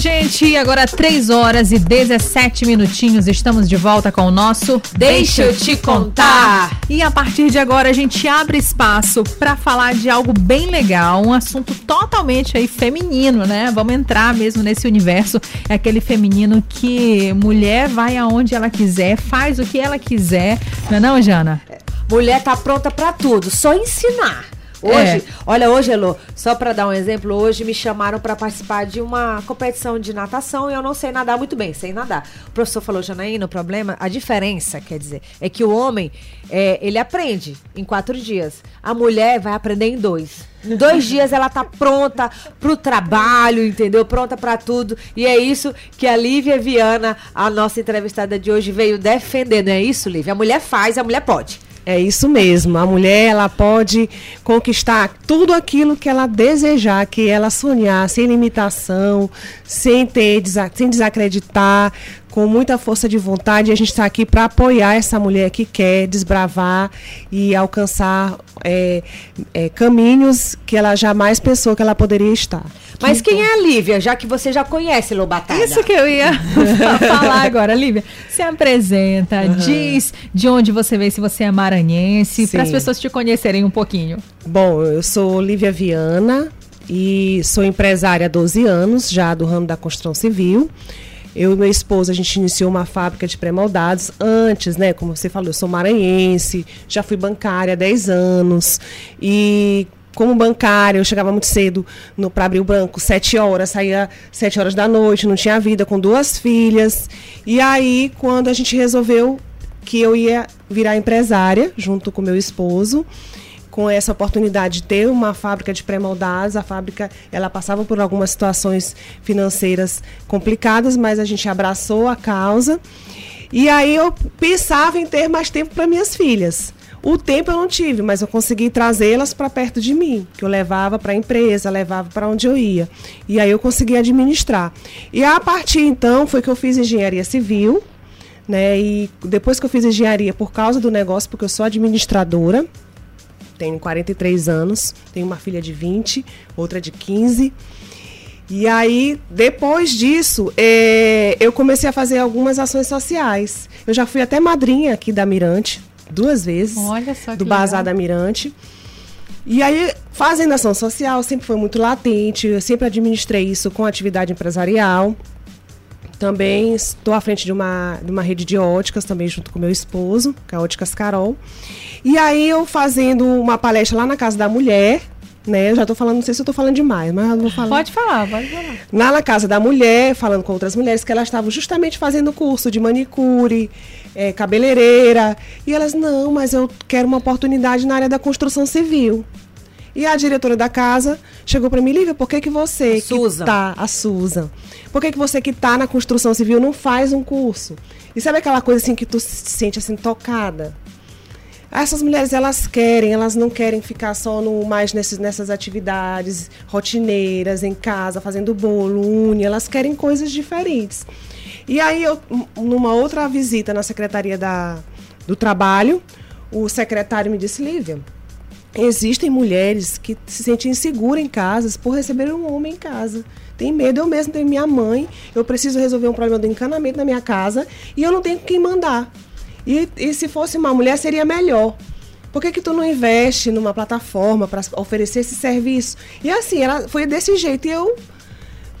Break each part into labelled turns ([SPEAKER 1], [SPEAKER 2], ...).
[SPEAKER 1] Gente, agora 3 horas e 17 minutinhos, estamos de volta com o nosso
[SPEAKER 2] Deixa eu te contar.
[SPEAKER 1] E a partir de agora a gente abre espaço para falar de algo bem legal, um assunto totalmente aí feminino, né? Vamos entrar mesmo nesse universo, é aquele feminino que mulher vai aonde ela quiser, faz o que ela quiser, não é não, Jana?
[SPEAKER 2] Mulher tá pronta para tudo, só ensinar. Hoje, é. olha, hoje, Elô, só para dar um exemplo, hoje me chamaram para participar de uma competição de natação e eu não sei nadar muito bem, sei nadar. O professor falou, Janaína, o problema, a diferença, quer dizer, é que o homem, é, ele aprende em quatro dias. A mulher vai aprender em dois. Em dois dias ela tá pronta pro trabalho, entendeu? Pronta para tudo. E é isso que a Lívia Viana, a nossa entrevistada de hoje, veio defender, não é isso, Lívia? A mulher faz, a mulher pode.
[SPEAKER 3] É isso mesmo. A mulher ela pode conquistar tudo aquilo que ela desejar, que ela sonhar, sem limitação, sem ter, sem desacreditar, com muita força de vontade. E a gente está aqui para apoiar essa mulher que quer desbravar e alcançar é, é, caminhos que ela jamais pensou que ela poderia estar.
[SPEAKER 2] Mas quem é a Lívia, já que você já conhece Lobatada?
[SPEAKER 1] Isso que eu ia falar agora, Lívia. Se apresenta, uhum. diz de onde você veio, se você é maranhense, para as pessoas te conhecerem um pouquinho.
[SPEAKER 3] Bom, eu sou Lívia Viana e sou empresária há 12 anos, já do ramo da construção civil. Eu e meu esposo, a gente iniciou uma fábrica de pré-moldados antes, né? Como você falou, eu sou maranhense, já fui bancária há 10 anos. E como bancária, eu chegava muito cedo para abrir o banco, sete horas, saía sete horas da noite, não tinha vida, com duas filhas. E aí, quando a gente resolveu que eu ia virar empresária, junto com meu esposo, com essa oportunidade de ter uma fábrica de pré-moldados, a fábrica ela passava por algumas situações financeiras complicadas, mas a gente abraçou a causa. E aí eu pensava em ter mais tempo para minhas filhas. O tempo eu não tive, mas eu consegui trazê-las para perto de mim, que eu levava para a empresa, levava para onde eu ia. E aí eu consegui administrar. E a partir então foi que eu fiz engenharia civil, né? E depois que eu fiz engenharia por causa do negócio, porque eu sou administradora, tenho 43 anos, tenho uma filha de 20, outra de 15. E aí, depois disso, é, eu comecei a fazer algumas ações sociais. Eu já fui até madrinha aqui da Mirante, duas vezes.
[SPEAKER 1] Olha só
[SPEAKER 3] Do Bazar da Mirante. E aí, fazendo ação social sempre foi muito latente, eu sempre administrei isso com atividade empresarial. Também estou à frente de uma, de uma rede de óticas, também junto com meu esposo, que é a Óticas Carol. E aí eu fazendo uma palestra lá na Casa da Mulher, né? Eu já estou falando, não sei se eu estou falando demais, mas eu vou falar.
[SPEAKER 1] Pode falar, pode falar.
[SPEAKER 3] Lá na Casa da Mulher, falando com outras mulheres que elas estavam justamente fazendo curso de manicure, é, cabeleireira. E elas, não, mas eu quero uma oportunidade na área da construção civil. E a diretora da casa chegou para mim, Lívia, por que, que você a
[SPEAKER 2] Susan.
[SPEAKER 3] que tá, a Susan, por que, que você que está na construção civil não faz um curso? E sabe aquela coisa assim que tu se sente assim tocada? Essas mulheres, elas querem, elas não querem ficar só no, mais nesses, nessas atividades rotineiras, em casa, fazendo bolo, unha, elas querem coisas diferentes. E aí, eu, numa outra visita na Secretaria da, do Trabalho, o secretário me disse, Lívia, existem mulheres que se sentem inseguras em casas por receber um homem em casa. Tem medo, eu mesmo tenho minha mãe, eu preciso resolver um problema do encanamento na minha casa e eu não tenho quem mandar. E, e se fosse uma mulher, seria melhor. Por que, que tu não investe numa plataforma para oferecer esse serviço? E assim, ela foi desse jeito. E eu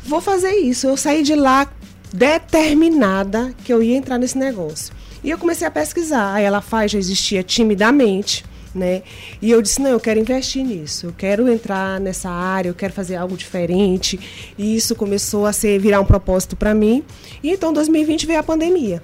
[SPEAKER 3] vou fazer isso. Eu saí de lá determinada que eu ia entrar nesse negócio. E eu comecei a pesquisar. Aí ela faz, já existia timidamente, né? E eu disse, não, eu quero investir nisso. Eu quero entrar nessa área, eu quero fazer algo diferente. E isso começou a ser virar um propósito para mim. E então 2020 veio a pandemia.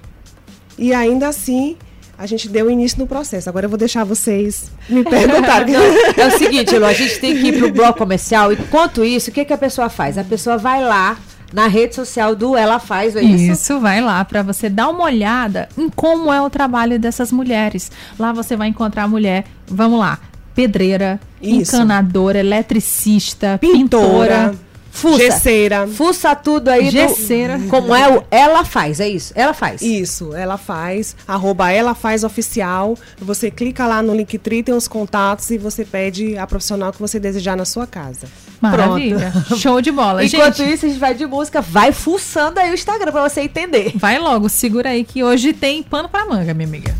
[SPEAKER 3] E ainda assim, a gente deu início no processo. Agora eu vou deixar vocês me perguntarem.
[SPEAKER 2] é o seguinte, Lu, a gente tem que ir para o bloco comercial. Enquanto isso, o que, que a pessoa faz? A pessoa vai lá na rede social do Ela Faz, é isso?
[SPEAKER 1] Isso, vai lá para você dar uma olhada em como é o trabalho dessas mulheres. Lá você vai encontrar a mulher, vamos lá, pedreira, isso. encanadora, eletricista, pintora, pintora
[SPEAKER 2] Fuça.
[SPEAKER 3] Gesseira.
[SPEAKER 2] Fuça tudo aí. do-
[SPEAKER 1] Gesseira.
[SPEAKER 2] como é o Ela Faz, é isso? Ela Faz.
[SPEAKER 3] Isso, ela faz, arroba ela faz oficial. Você clica lá no Linktree, tem os contatos e você pede a profissional que você desejar na sua casa.
[SPEAKER 1] Maravilha. Show de bola.
[SPEAKER 2] Enquanto
[SPEAKER 1] Gente,
[SPEAKER 2] isso, a gente vai de música. Vai fuçando aí o Instagram pra você entender.
[SPEAKER 1] vai logo, segura aí que hoje tem pano pra manga, minha amiga.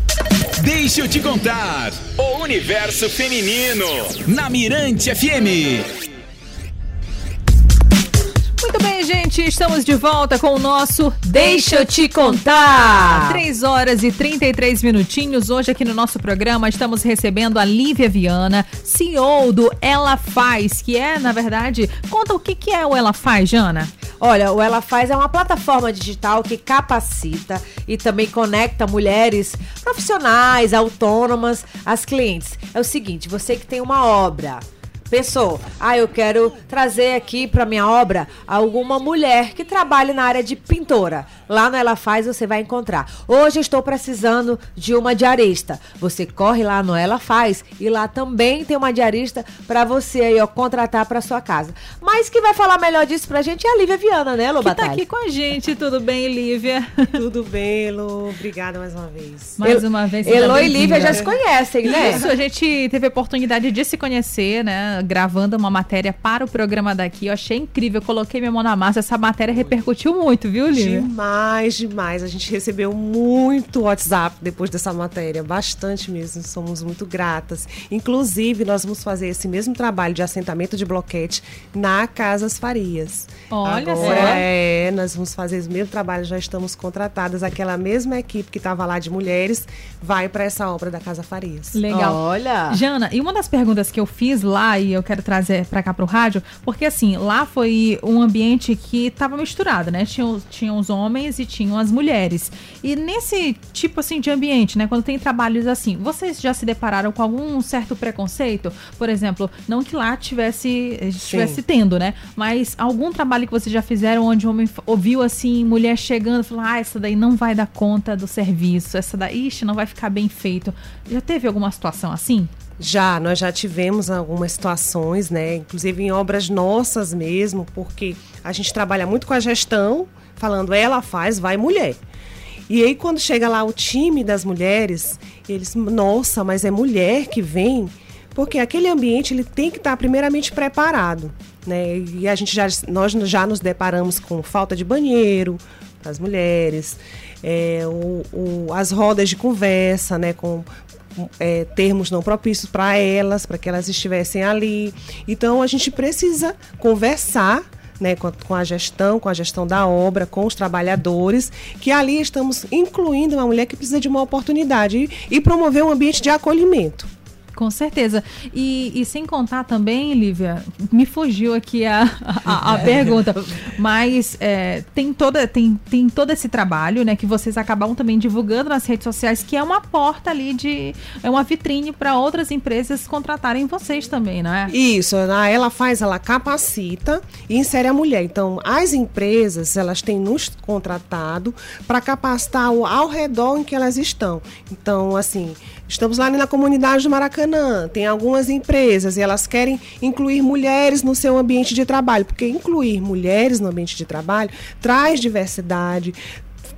[SPEAKER 4] Deixa eu te contar. O universo feminino. Na Mirante FM.
[SPEAKER 1] Gente, estamos de volta com o nosso
[SPEAKER 2] Deixa eu te contar.
[SPEAKER 1] 3 horas e 33 minutinhos. Hoje aqui no nosso programa estamos recebendo a Lívia Viana, CEO do Ela Faz, que é, na verdade, conta o que, que é o Ela Faz, Jana.
[SPEAKER 2] Olha, o Ela Faz é uma plataforma digital que capacita e também conecta mulheres profissionais, autônomas, às clientes. É o seguinte, você que tem uma obra, pensou, ah, eu quero trazer aqui para minha obra alguma mulher que trabalhe na área de pintora. Lá no Ela Faz você vai encontrar. Hoje eu estou precisando de uma diarista. Você corre lá no Ela Faz e lá também tem uma diarista para você aí, ó, contratar para sua casa. Mas que vai falar melhor disso pra gente é a Lívia Viana, né,
[SPEAKER 1] Que tá aqui com a gente. Tudo bem, Lívia?
[SPEAKER 3] Tudo bem, Elo? Obrigada mais uma vez.
[SPEAKER 1] Mais uma vez.
[SPEAKER 2] Elo e. Lívia já se conhecem, né?
[SPEAKER 1] Isso, a gente teve a oportunidade de se conhecer, né? Gravando uma matéria para o programa daqui. Eu achei incrível, eu coloquei minha mão na massa. Essa matéria repercutiu muito, viu, Lívia?
[SPEAKER 3] Demais, demais. A gente recebeu muito WhatsApp depois dessa matéria, bastante mesmo. Somos muito gratas. Inclusive, nós vamos fazer esse mesmo trabalho de assentamento de bloquete na Casas Farias.
[SPEAKER 1] Olha
[SPEAKER 3] Agora,
[SPEAKER 1] só.
[SPEAKER 3] É, nós vamos fazer esse mesmo trabalho, já estamos contratadas. Aquela mesma equipe que estava lá de mulheres vai para essa obra da Casa Farias.
[SPEAKER 1] Legal.
[SPEAKER 2] Olha.
[SPEAKER 1] Jana, e uma das perguntas que eu fiz lá e eu quero trazer pra cá pro rádio, porque assim, lá foi um ambiente que tava misturado, né? Tinham, tinham os homens e tinham as mulheres. E nesse tipo assim de ambiente, né? Quando tem trabalhos assim, vocês já se depararam com algum certo preconceito? Por exemplo, não que lá tivesse, estivesse tendo, né? Mas algum trabalho que vocês já fizeram onde o homem ouviu assim, mulher chegando, falando, ah, essa daí não vai dar conta do serviço, essa daí, ixi, não vai ficar bem feito. Já teve alguma situação assim?
[SPEAKER 3] Já, nós já tivemos algumas situações, né? Inclusive em obras nossas mesmo, porque a gente trabalha muito com a gestão, falando ela faz, vai mulher. E aí quando chega lá o time das mulheres, eles, nossa, mas é mulher que vem, porque aquele ambiente ele tem que estar primeiramente preparado, né? E a gente já nós já nos deparamos com falta de banheiro para as mulheres, é, o- o- as rodas de conversa, né? Com é, termos não propícios para elas, para que elas estivessem ali. Então a gente precisa conversar. Né, com, a, gestão, com a gestão da obra, com os trabalhadores, que ali estamos incluindo uma mulher que precisa de uma oportunidade e, e promover um ambiente de acolhimento.
[SPEAKER 1] Com certeza. E, e sem contar também, Lívia, me fugiu aqui a, a, a pergunta, mas é, tem, toda, tem, tem todo esse trabalho, né, que vocês acabam também divulgando nas redes sociais, que é uma porta ali de. é uma vitrine para outras empresas contratarem vocês também, não é?
[SPEAKER 3] Isso, ela faz, ela capacita e insere a mulher. Então, as empresas, elas têm nos contratado para capacitar ao redor em que elas estão. Então, assim, estamos lá na comunidade do Maracanã, tem algumas empresas e elas querem incluir mulheres no seu ambiente de trabalho, porque incluir mulheres no ambiente de trabalho traz diversidade,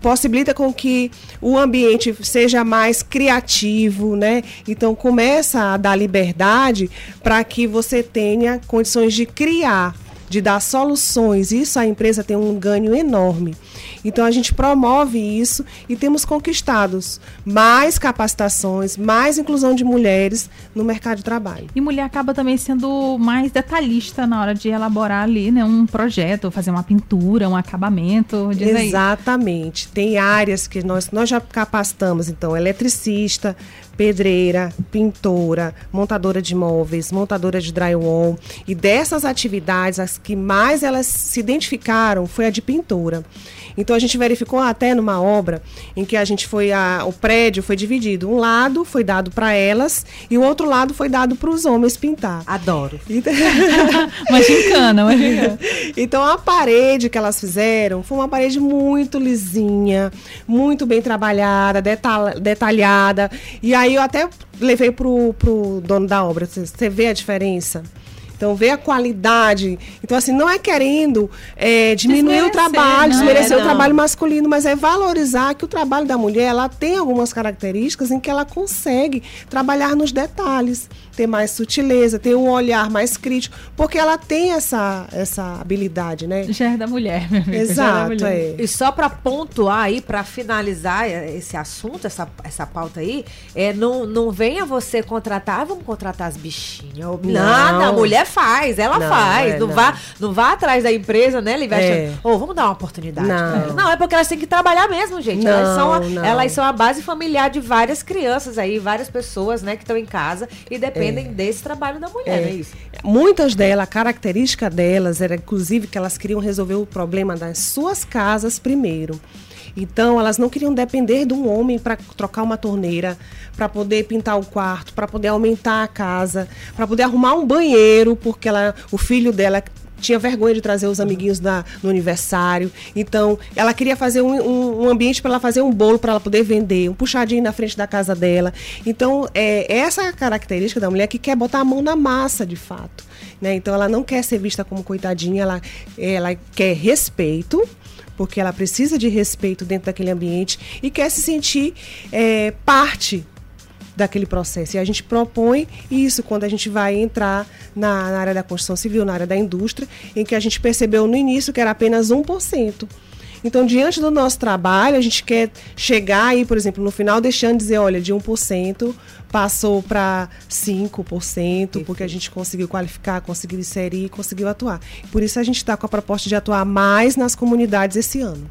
[SPEAKER 3] possibilita com que o ambiente seja mais criativo, né? Então começa a dar liberdade para que você tenha condições de criar, de dar soluções. Isso a empresa tem um ganho enorme. Então a gente promove isso e temos conquistados mais capacitações, mais inclusão de mulheres no mercado de trabalho.
[SPEAKER 1] E mulher acaba também sendo mais detalhista na hora de elaborar ali, né, um projeto, fazer uma pintura, um acabamento, diz aí.
[SPEAKER 3] Exatamente. Tem áreas que nós, nós já capacitamos, então, eletricista, pedreira, pintora, montadora de móveis, montadora de drywall. E dessas atividades, as que mais elas se identificaram foi a de pintura. Então a gente verificou até numa obra em que a gente foi a, o prédio foi dividido. Um lado foi dado para elas e o outro lado foi dado para os homens pintar.
[SPEAKER 2] Adoro.
[SPEAKER 3] Então-
[SPEAKER 1] Uma gincana, uma gincana.
[SPEAKER 3] então a parede que elas fizeram foi uma parede muito lisinha, muito bem trabalhada, detal- detalhada. E aí eu até levei pro, pro dono da obra. Você- Você vê a diferença? Então, ver a qualidade. Então, assim, não é querendo é, diminuir o trabalho,
[SPEAKER 1] não.
[SPEAKER 3] desmerecer
[SPEAKER 2] É,
[SPEAKER 3] o trabalho masculino, mas é valorizar que o trabalho da mulher, ela tem algumas características em que ela consegue trabalhar nos detalhes, ter mais sutileza, ter um olhar mais crítico, porque ela tem essa, essa habilidade, né?
[SPEAKER 1] Já é da mulher, meu amigo. é
[SPEAKER 3] Exato,
[SPEAKER 1] mulher.
[SPEAKER 3] é.
[SPEAKER 2] E só para pontuar aí, para finalizar esse assunto, essa, essa pauta aí, é, não, não venha você contratar, ah, vamos contratar as bichinhas. ou-
[SPEAKER 3] Não.
[SPEAKER 2] Nada, a mulher faz, ela
[SPEAKER 3] Não,
[SPEAKER 2] faz.
[SPEAKER 3] é,
[SPEAKER 2] não,
[SPEAKER 3] não.
[SPEAKER 2] Vá, não vá atrás da empresa, né?
[SPEAKER 3] É.
[SPEAKER 2] achando, Ô, vamos dar uma oportunidade.
[SPEAKER 3] Não.
[SPEAKER 2] Não, é porque elas têm que trabalhar mesmo, gente. elas,
[SPEAKER 3] Não,
[SPEAKER 2] são a, elas são a base familiar de várias crianças aí, várias pessoas, né, que estão em casa e dependem
[SPEAKER 3] É.
[SPEAKER 2] desse trabalho da mulher, não é isso?
[SPEAKER 3] Muitas delas, a característica delas era, inclusive, que elas queriam resolver o problema das suas casas primeiro. Então, elas não queriam depender de um homem para trocar uma torneira, para poder pintar o quarto, para poder aumentar a casa, para poder arrumar um banheiro, porque ela, o filho dela tinha vergonha de trazer os amiguinhos da, no aniversário. Então, ela queria fazer um, um- um ambiente para ela fazer um bolo para ela poder vender, um puxadinho na frente da casa dela. Então, é essa é a característica da mulher que quer botar a mão na massa, de fato. Né? Então, ela não quer ser vista como coitadinha, ela, ela quer respeito, porque ela precisa de respeito dentro daquele ambiente e quer se sentir é, parte daquele processo. E a gente propõe isso quando a gente vai entrar na, na área da construção civil, na área da indústria, em que a gente percebeu no início que era apenas 1%. Então, diante do nosso trabalho, a gente quer chegar aí, por exemplo, no final deixando de dizer, olha, de 1% passou para 5%, porque a gente conseguiu qualificar, conseguiu inserir, conseguiu atuar. Por isso a gente está com a proposta de atuar mais nas comunidades esse ano.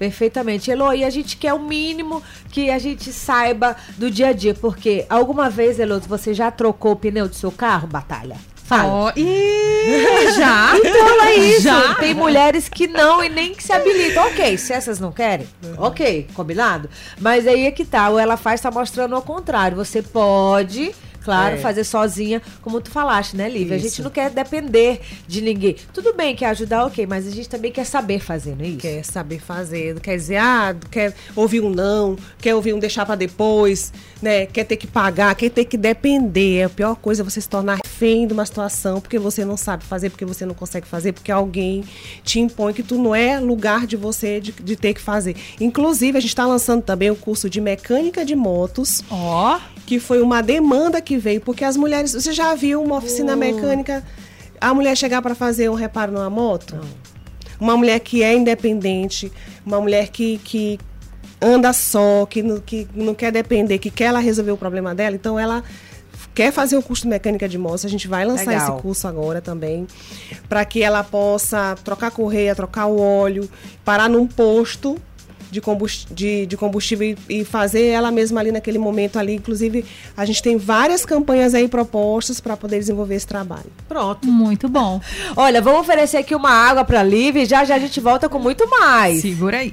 [SPEAKER 2] Perfeitamente. Elo, e a gente quer o mínimo que a gente saiba do dia a dia, porque alguma vez, Elo, você já trocou o pneu do seu carro, Batalha? Fala.
[SPEAKER 1] Ó, ih, já?
[SPEAKER 2] Então é isso.
[SPEAKER 1] Já?
[SPEAKER 2] Tem mulheres que não e nem que se habilitam. Ok, se essas não querem, ok, combinado? Mas aí é que tá. O Ela Faz tá mostrando ao contrário. Você pode. Claro,
[SPEAKER 3] É.
[SPEAKER 2] fazer sozinha, como tu falaste, né, Lívia? A gente
[SPEAKER 3] Isso.
[SPEAKER 2] não quer depender de ninguém. Tudo bem que ajudar, ok, mas a gente também quer saber fazer, não é isso?
[SPEAKER 3] quer saber fazer, não quer dizer, ah, quer ouvir um não, quer ouvir um deixar para depois, né? Quer ter que pagar, quer ter que depender. A pior coisa é você se tornar refém de uma situação porque você não sabe fazer, porque você não consegue fazer, porque alguém te impõe que tu não é lugar de você de, de ter que fazer. Inclusive, a gente está lançando também o curso de mecânica de motos,
[SPEAKER 1] Ó,
[SPEAKER 3] que foi uma demanda que veio, porque as mulheres. Você já viu uma oficina mecânica, a mulher chegar para fazer um reparo numa moto? Uma mulher que é independente, uma mulher que, que anda só, que não, que não quer depender, que quer ela resolver o problema dela, então ela quer fazer o curso de mecânica de motos, a gente vai lançar
[SPEAKER 2] Legal.
[SPEAKER 3] esse curso agora também, para que ela possa trocar a correia, trocar o óleo, parar num posto de combustível, de, de combustível e, e fazer ela mesma ali naquele momento ali. Inclusive, a gente tem várias campanhas aí propostas para poder desenvolver esse trabalho.
[SPEAKER 2] Pronto.
[SPEAKER 1] muito bom.
[SPEAKER 2] Olha, vamos oferecer aqui uma água pra Lívia e já já a gente volta com muito mais.
[SPEAKER 1] Segura aí.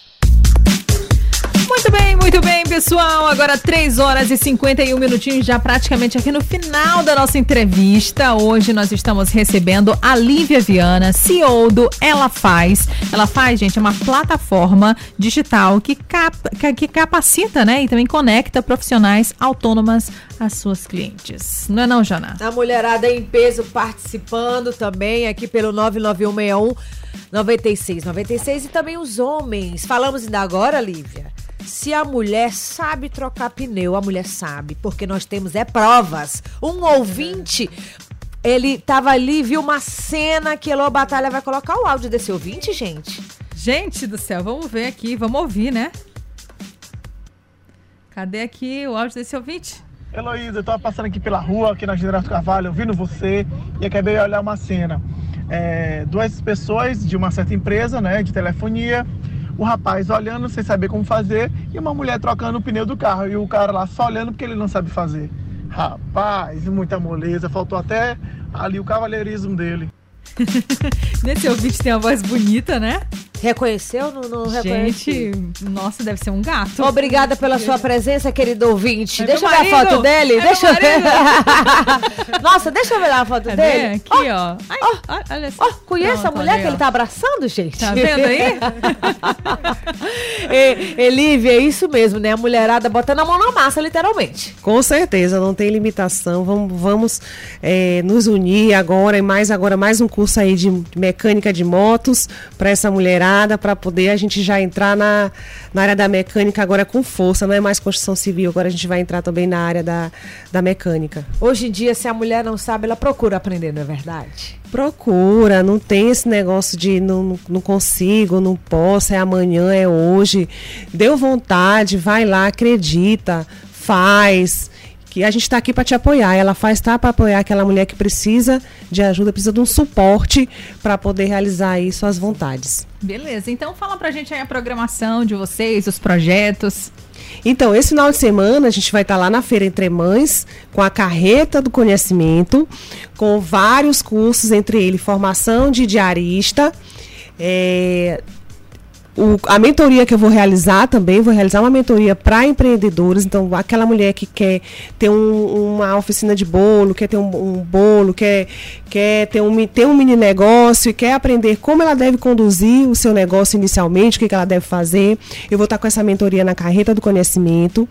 [SPEAKER 1] Muito bem, muito bem, pessoal. Agora 3 horas e 51 minutinhos, já praticamente aqui no final da nossa entrevista. Hoje nós estamos recebendo a Lívia Viana, CEO do Ela Faz. Ela Faz, gente, é uma plataforma digital que, cap- que- capacita, né? E também conecta profissionais autônomas às suas clientes. Não é não, Jana?
[SPEAKER 2] A mulherada em peso participando também aqui pelo 99161 9696 e também os homens. Falamos ainda agora, Lívia. Se a mulher sabe trocar pneu, a mulher sabe, porque nós temos é provas. Um ouvinte, ele tava ali, viu uma cena que Elô Batalha vai colocar o áudio desse ouvinte, gente.
[SPEAKER 1] Gente do céu, vamos ver aqui, vamos ouvir, né? Cadê aqui o áudio desse ouvinte?
[SPEAKER 5] Heloísa, eu tava passando aqui pela rua, aqui na General Carvalho, ouvindo você e acabei de olhar uma cena. É, duas pessoas de uma certa empresa, né, de telefonia, o rapaz olhando sem saber como fazer e uma mulher trocando o pneu do carro e o cara lá só olhando porque ele não sabe fazer. Rapaz, muita moleza, faltou até ali o cavalheirismo dele.
[SPEAKER 1] Nesse ouvinte tem uma voz bonita, né?
[SPEAKER 2] Reconheceu? Não, não.
[SPEAKER 1] Gente, nossa, deve ser um gato.
[SPEAKER 2] Obrigada pela sua presença, querido ouvinte.
[SPEAKER 1] É
[SPEAKER 2] deixa eu ver a foto dele.
[SPEAKER 1] É
[SPEAKER 2] deixa eu ver. Nossa, deixa eu ver a foto
[SPEAKER 1] Cadê?
[SPEAKER 2] dele.
[SPEAKER 1] Aqui, ó. Ai, ai, olha só.
[SPEAKER 2] Ó, conhece a
[SPEAKER 1] Pronto,
[SPEAKER 2] mulher
[SPEAKER 1] olha
[SPEAKER 2] que ele tá abraçando, gente?
[SPEAKER 1] Tá vendo aí?
[SPEAKER 2] e, Elívia, é isso mesmo, né? A mulherada botando a mão na massa, literalmente.
[SPEAKER 3] Com certeza, não tem limitação. Vamos, vamos é, nos unir agora e mais agora mais um curso aí de mecânica de motos para essa mulherada, para poder a gente já entrar na, na área da mecânica agora com força. Não é mais construção civil, agora a gente vai entrar também na área da, da mecânica.
[SPEAKER 2] Hoje em dia, se a mulher não sabe, ela procura aprender, não é verdade?
[SPEAKER 3] Procura, não tem esse negócio de não- não consigo, não posso, é amanhã, é hoje. Deu vontade, vai lá, acredita, faz. Que a gente está aqui para te apoiar. Ela faz tá para apoiar aquela mulher que precisa de ajuda, precisa de um suporte para poder realizar aí suas vontades.
[SPEAKER 1] Beleza, então fala pra gente aí a programação de vocês, os projetos.
[SPEAKER 3] Então, esse final de semana a gente vai estar lá na Feira Entre Mães com a carreta do conhecimento, com vários cursos, entre eles formação de diarista, é, o- a mentoria que eu vou realizar também, vou realizar uma mentoria para empreendedores. Então, aquela mulher que quer ter um- uma oficina de bolo, quer ter um, um bolo, quer, quer ter, um, ter um mini negócio e quer aprender como ela deve conduzir o seu negócio inicialmente, o que, que ela deve fazer. Eu vou estar com essa mentoria na Carreta do Conhecimento,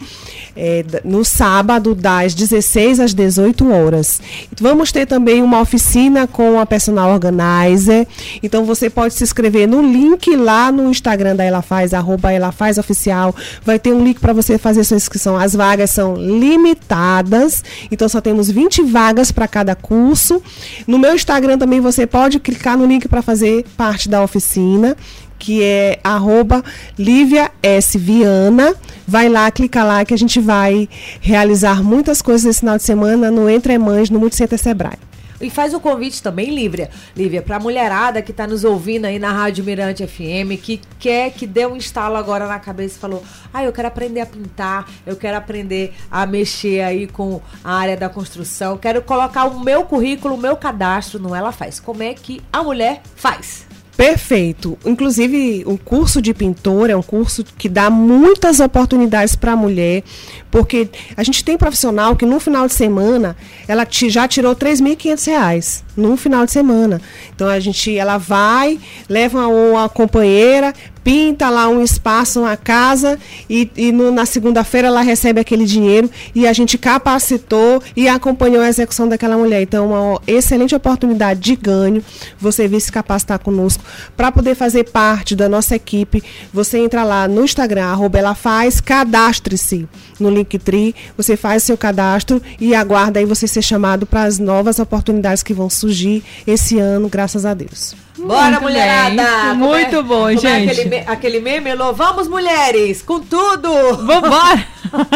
[SPEAKER 3] é, no sábado, das 16 às 18 horas. Vamos ter também uma oficina com a personal organizer. Então, você pode se inscrever no link lá no Instagram da Ela Faz, arroba Ela Faz Oficial. Vai ter um link para você fazer sua inscrição. As vagas são limitadas, então só temos 20 vagas para cada curso. No meu Instagram também você pode clicar no link para fazer parte da oficina que é arroba Lívia S. Viana. Vai lá, clica lá que a gente vai realizar muitas coisas esse final de semana no Entre Mães, no Multicenter Sebrae.
[SPEAKER 2] E faz o convite também, Lívia, Lívia, pra mulherada que tá nos ouvindo aí na Rádio Mirante FM, que quer que dê um estalo agora na cabeça e falou: Ah, eu quero aprender a pintar, eu quero aprender a mexer aí com a área da construção, quero colocar o meu currículo, o meu cadastro no Ela Faz. Como é que a mulher faz?
[SPEAKER 3] Perfeito. Inclusive, o curso de pintor é um curso que dá muitas oportunidades para a mulher, porque a gente tem profissional que no final de semana ela já tirou 3.500 reais num final de semana. Então a gente, ela vai, leva uma companheira, pinta lá um espaço, uma casa e, e no- na segunda-feira ela recebe aquele dinheiro e a gente capacitou e acompanhou a execução daquela mulher. Então, uma excelente oportunidade de ganho você vir se capacitar conosco para poder fazer parte da nossa equipe. Você entra lá no Instagram, arroba ela faz, cadastre-se no Linktree, você faz seu cadastro e aguarda aí você ser chamado para as novas oportunidades que vão surgir esse ano, graças a Deus.
[SPEAKER 2] Bora,
[SPEAKER 1] Muito
[SPEAKER 2] mulherada!
[SPEAKER 1] bem.
[SPEAKER 2] É-
[SPEAKER 1] Muito bom,
[SPEAKER 2] como é
[SPEAKER 1] gente.
[SPEAKER 2] aquele, me- aquele meme, Elô? Vamos, mulheres! Com tudo!
[SPEAKER 1] Vambora!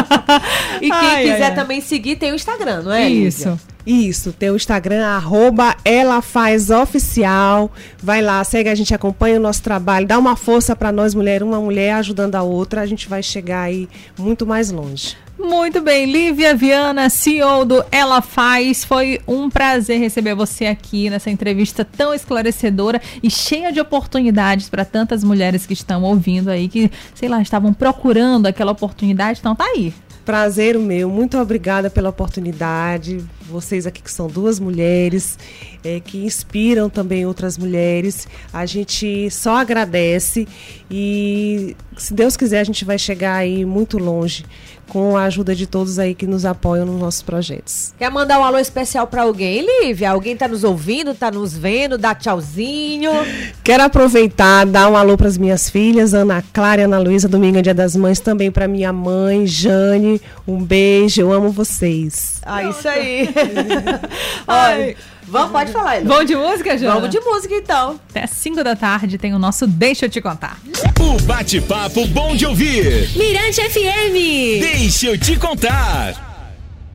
[SPEAKER 2] E quem
[SPEAKER 1] Ai,
[SPEAKER 2] quiser
[SPEAKER 1] ai, ai.
[SPEAKER 2] também seguir, tem o Instagram, não é? Lívia?
[SPEAKER 1] Isso.
[SPEAKER 3] Isso, tem o Instagram, arroba ela faz oficial. Vai lá, segue a gente, acompanha o nosso trabalho, dá uma força para nós, mulher, uma mulher ajudando a outra, a gente vai chegar aí muito mais longe.
[SPEAKER 1] Muito bem, Lívia Viana, CEO do Ela Faz. Foi um prazer receber você aqui nessa entrevista tão esclarecedora e cheia de oportunidades para tantas mulheres que estão ouvindo aí, que, sei lá, estavam procurando aquela oportunidade. Então tá aí.
[SPEAKER 3] Prazer o meu, muito obrigada pela oportunidade. Vocês aqui que são duas mulheres, eh, que inspiram também outras mulheres. A gente só agradece e, se Deus quiser, a gente vai chegar aí muito longe com a ajuda de todos aí que nos apoiam nos nossos projetos.
[SPEAKER 2] Quer mandar um alô especial pra alguém, Lívia? Alguém tá nos ouvindo, tá nos vendo, dá tchauzinho.
[SPEAKER 3] Quero aproveitar, dar um alô para as minhas filhas, Ana Clara e Ana Luísa, domingo é dia das mães, também para minha mãe, Jane. Um beijo, eu amo vocês.
[SPEAKER 2] Ah, isso aí.
[SPEAKER 1] Ai.
[SPEAKER 2] Olha, vamos, pode falar, Elô.
[SPEAKER 1] Vamos de música, Jana?
[SPEAKER 2] Vamos de música, então.
[SPEAKER 1] Até 5 da tarde tem o nosso Deixa Eu Te Contar.
[SPEAKER 4] O bate-papo bom de ouvir.
[SPEAKER 6] Mirante FM.
[SPEAKER 4] Deixa eu te contar.